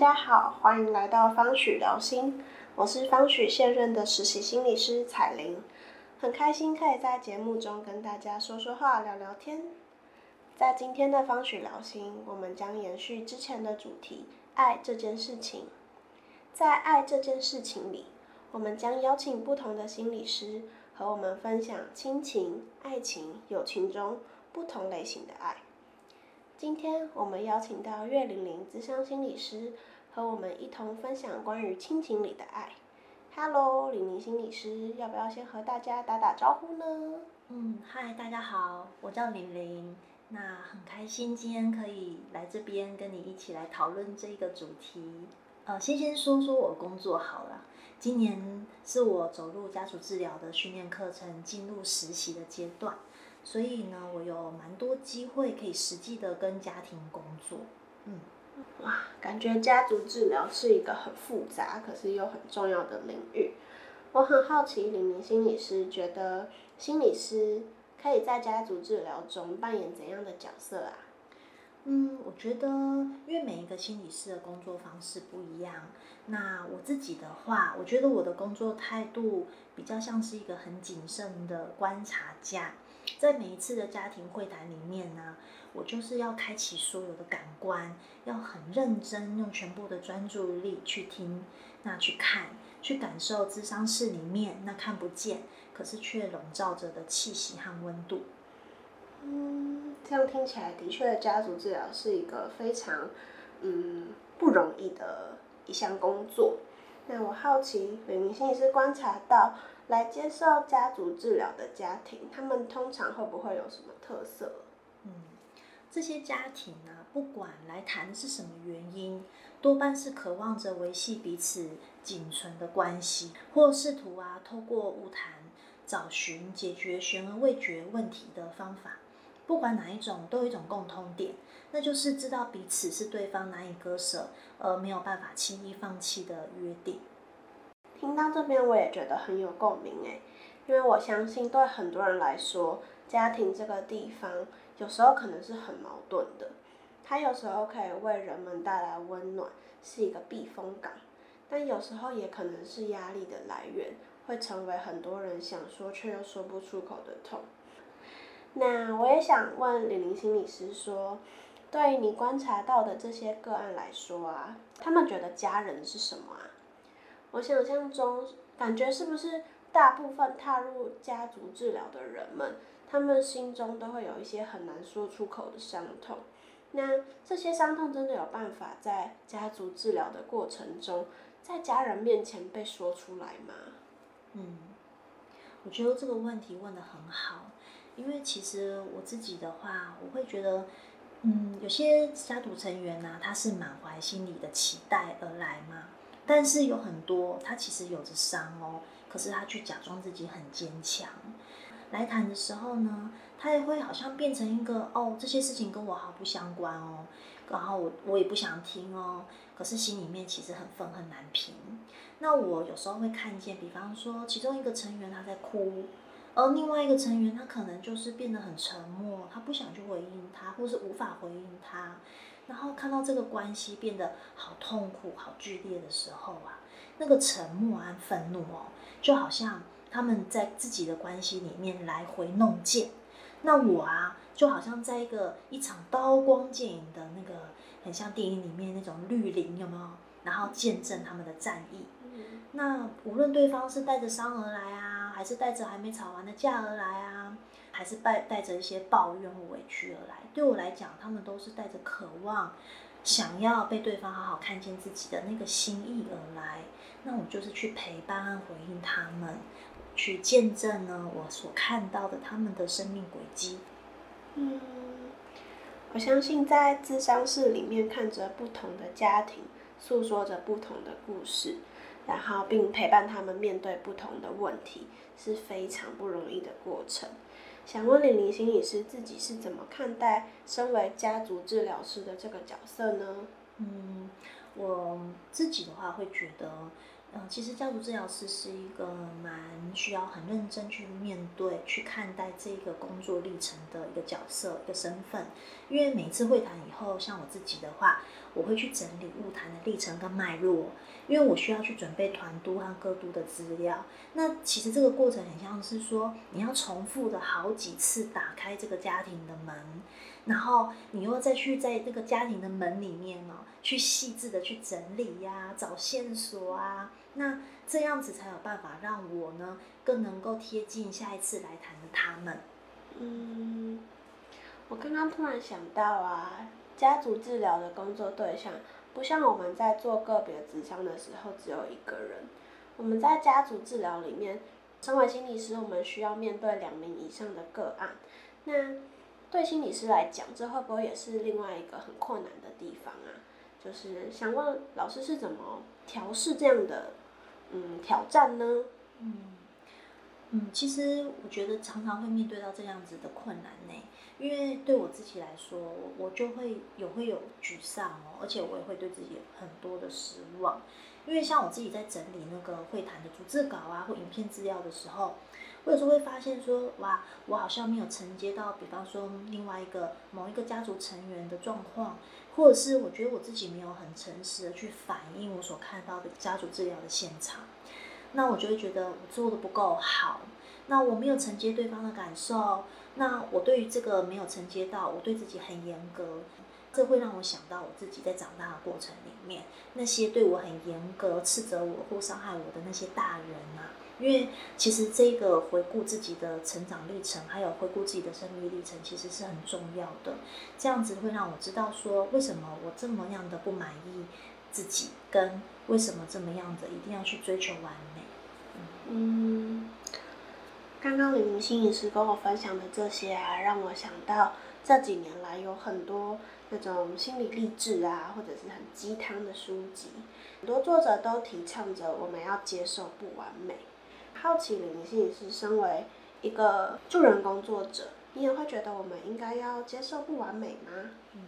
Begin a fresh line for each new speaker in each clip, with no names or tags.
大家好，欢迎来到方许聊心，我是方许现任的实习心理师彩玲，很开心可以在节目中跟大家说说话、聊聊天。在今天的方许聊心，我们将延续之前的主题——爱这件事情。在爱这件事情里，我们将邀请不同的心理师和我们分享亲情、爱情、友情中不同类型的爱。今天我们邀请到岳玲玲资深心理师，和我们一同分享关于亲情里的爱。Hello，玲玲心理师，要不要先和大家打打招呼呢？
嗯，嗨，大家好，我叫玲玲。那很开心今天可以来这边跟你一起来讨论这个主题。呃，先先说说我工作好了。今年是我走入家族治疗的训练课程，进入实习的阶段。所以呢，我有蛮多机会可以实际的跟家庭工作。
嗯，哇，感觉家族治疗是一个很复杂，可是又很重要的领域。我很好奇，李明心理师觉得心理师可以在家族治疗中扮演怎样的角色啊？
嗯，我觉得，因为每一个心理师的工作方式不一样。那我自己的话，我觉得我的工作态度比较像是一个很谨慎的观察家。在每一次的家庭会谈里面呢，我就是要开启所有的感官，要很认真，用全部的专注力去听，那去看，去感受咨商室里面那看不见，可是却笼罩着的气息和温度。
嗯，这样听起来的确，家族治疗是一个非常嗯不容易的一项工作。那我好奇，李明星也是观察到。来接受家族治疗的家庭，他们通常会不会有什么特色？
嗯，这些家庭呢，不管来谈是什么原因，多半是渴望着维系彼此仅存的关系，或试图啊，透过物谈找寻解决悬而未决问题的方法。不管哪一种，都有一种共通点，那就是知道彼此是对方难以割舍，而没有办法轻易放弃的约定。
听到这边，我也觉得很有共鸣诶，因为我相信对很多人来说，家庭这个地方有时候可能是很矛盾的。它有时候可以为人们带来温暖，是一个避风港，但有时候也可能是压力的来源，会成为很多人想说却又说不出口的痛。那我也想问李玲心理师说，对于你观察到的这些个案来说啊，他们觉得家人是什么啊？我想象中，感觉是不是大部分踏入家族治疗的人们，他们心中都会有一些很难说出口的伤痛。那这些伤痛真的有办法在家族治疗的过程中，在家人面前被说出来吗？
嗯，我觉得这个问题问的很好，因为其实我自己的话，我会觉得，嗯，有些家族成员呢，他是满怀心理的期待而来嘛。但是有很多，他其实有着伤哦，可是他去假装自己很坚强。来谈的时候呢，他也会好像变成一个哦，这些事情跟我毫不相关哦，然后我我也不想听哦，可是心里面其实很愤恨难平。那我有时候会看见，比方说其中一个成员他在哭，而另外一个成员他可能就是变得很沉默，他不想去回应他，或是无法回应他。然后看到这个关系变得好痛苦、好剧烈的时候啊，那个沉默啊愤怒哦，就好像他们在自己的关系里面来回弄剑。那我啊，就好像在一个一场刀光剑影的那个，很像电影里面那种绿林，有没有？然后见证他们的战役。那无论对方是带着伤而来啊，还是带着还没吵完的架而来啊。还是带带着一些抱怨或委屈而来。对我来讲，他们都是带着渴望，想要被对方好好看见自己的那个心意而来。那我就是去陪伴和回应他们，去见证呢我所看到的他们的生命轨迹。
嗯，我相信在咨商室里面看着不同的家庭，诉说着不同的故事，然后并陪伴他们面对不同的问题，是非常不容易的过程。想问李玲心理师自己是怎么看待身为家族治疗师的这个角色呢？
嗯，我自己的话会觉得，嗯，其实家族治疗师是一个蛮需要很认真去面对、去看待这个工作历程的一个角色、一个身份。因为每次会谈以后，像我自己的话，我会去整理物谈的历程跟脉络，因为我需要去准备团督和各督的资料。那其实这个过程很像是说，你要重复的好几次打开这个家庭的门。然后你又再去在这个家庭的门里面哦，去细致的去整理呀，找线索啊，那这样子才有办法让我呢更能够贴近下一次来谈的他们。
嗯，我刚刚突然想到啊，家族治疗的工作对象不像我们在做个别咨商的时候只有一个人，我们在家族治疗里面，身为心理师，我们需要面对两名以上的个案，那。对心理师来讲，这会不会也是另外一个很困难的地方啊？就是想问老师是怎么调试这样的嗯挑战呢？
嗯嗯，其实我觉得常常会面对到这样子的困难呢，因为对我自己来说，我就会有会有沮丧哦，而且我也会对自己有很多的失望，因为像我自己在整理那个会谈的逐字稿啊或影片资料的时候。我有时候会发现说，哇，我好像没有承接到，比方说另外一个某一个家族成员的状况，或者是我觉得我自己没有很诚实的去反映我所看到的家族治疗的现场，那我就会觉得我做的不够好，那我没有承接对方的感受，那我对于这个没有承接到，我对自己很严格，这会让我想到我自己在长大的过程里面，那些对我很严格、斥责我或伤害我的那些大人啊。因为其实这个回顾自己的成长历程，还有回顾自己的生命历程，其实是很重要的。这样子会让我知道说，为什么我这么样的不满意自己，跟为什么这么样子一定要去追求完美。
嗯，刚刚李明心理师跟我分享的这些啊，让我想到这几年来有很多那种心理励志啊，或者是很鸡汤的书籍，很多作者都提倡着我们要接受不完美。好奇灵性是身为一个助人工作者，你也会觉得我们应该要接受不完美吗？
嗯，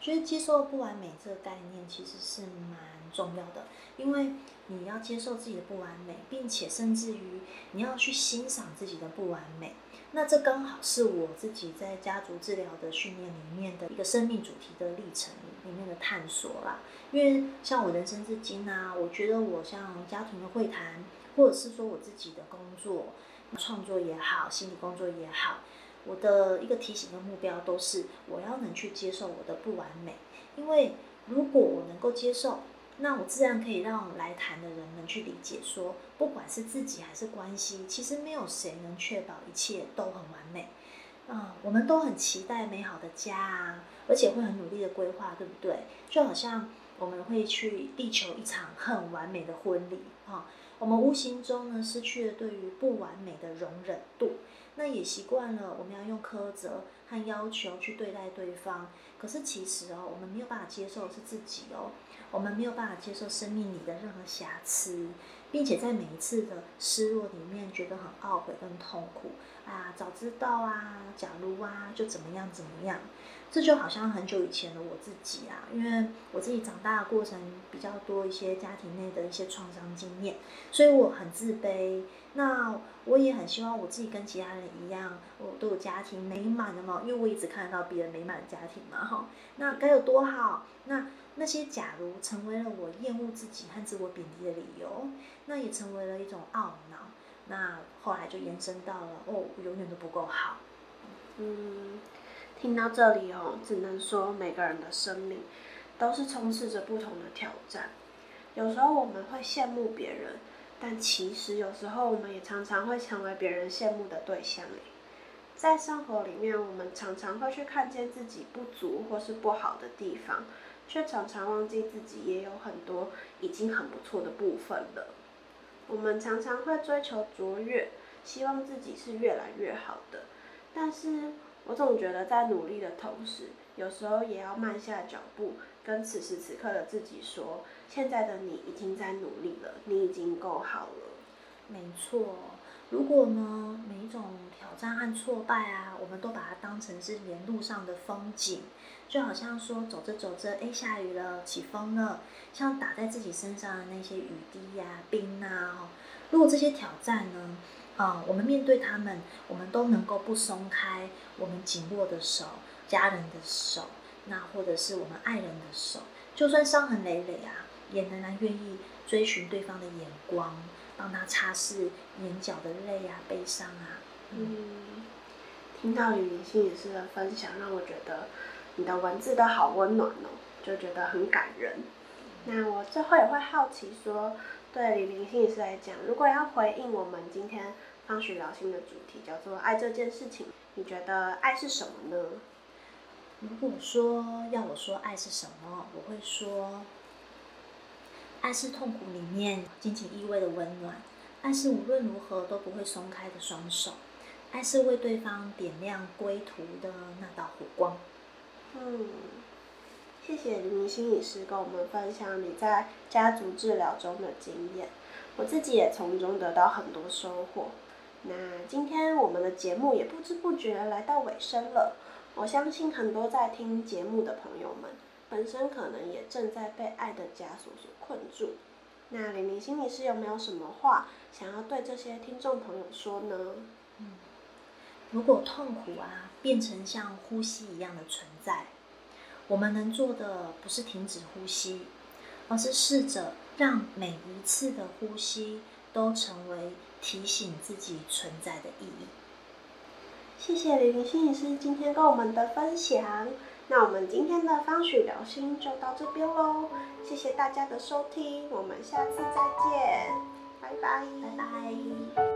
觉得接受不完美这个概念其实是蛮重要的，因为你要接受自己的不完美，并且甚至于你要去欣赏自己的不完美，那这刚好是我自己在家族治疗的训练里面的一个生命主题的历程里面的探索啦。因为像我人生至今啊，我觉得我像家庭的会谈。或者是说我自己的工作，创作也好，心理工作也好，我的一个提醒跟目标都是我要能去接受我的不完美，因为如果我能够接受，那我自然可以让来谈的人们去理解说，不管是自己还是关系，其实没有谁能确保一切都很完美。啊，我们都很期待美好的家啊，而且会很努力的规划，对不对？就好像我们会去力求一场很完美的婚礼啊。我们无形中呢失去了对于不完美的容忍度，那也习惯了我们要用苛责和要求去对待对方。可是其实哦，我们没有办法接受是自己哦，我们没有办法接受生命里的任何瑕疵，并且在每一次的失落里面觉得很懊悔跟痛苦啊，早知道啊，假如啊，就怎么样怎么样。这就好像很久以前的我自己啊，因为我自己长大的过程比较多一些家庭内的一些创伤经验，所以我很自卑。那我也很希望我自己跟其他人一样，我都有家庭美满的嘛，因为我一直看得到别人美满的家庭嘛，哈。那该有多好？那那些假如成为了我厌恶自己和自我贬低的理由，那也成为了一种懊恼。那后来就延伸到了，哦，我永远都不够好。
嗯。听到这里哦，只能说每个人的生命都是充斥着不同的挑战。有时候我们会羡慕别人，但其实有时候我们也常常会成为别人羡慕的对象在生活里面，我们常常会去看见自己不足或是不好的地方，却常常忘记自己也有很多已经很不错的部分了。我们常常会追求卓越，希望自己是越来越好的，但是。我总觉得在努力的同时，有时候也要慢下脚步，跟此时此刻的自己说：现在的你已经在努力了，你已经够好了。
没错，如果呢，每一种挑战和挫败啊，我们都把它当成是沿路上的风景，就好像说走着走着，哎，下雨了，起风了，像打在自己身上的那些雨滴呀、冰啊，如果这些挑战呢，啊，我们面对他们，我们都能够不松开我们紧握的手、家人的手，那或者是我们爱人的手，就算伤痕累累啊，也仍然愿意追寻对方的眼光，帮他擦拭眼角的泪啊、悲伤啊。
嗯，听到李林心理师的分享，让我觉得你的文字都好温暖哦，就觉得很感人。那我最后也会好奇说，对李林心理师来讲，如果要回应我们今天方许聊心的主题，叫做爱这件事情，你觉得爱是什么呢？
如果说要我说爱是什么，我会说，爱是痛苦里面紧紧依偎的温暖，爱是无论如何都不会松开的双手，爱是为对方点亮归途的那道火光。
嗯，谢谢林明心理师跟我们分享你在家族治疗中的经验，我自己也从中得到很多收获。那今天我们的节目也不知不觉来到尾声了，我相信很多在听节目的朋友们，本身可能也正在被爱的枷锁所困住。那李明心理师有没有什么话想要对这些听众朋友说呢？
嗯如果痛苦啊变成像呼吸一样的存在，我们能做的不是停止呼吸，而是试着让每一次的呼吸都成为提醒自己存在的意义。
谢谢李林心理师今天跟我们的分享。那我们今天的方许聊心就到这边喽，谢谢大家的收听，我们下次再见，拜拜，
拜拜。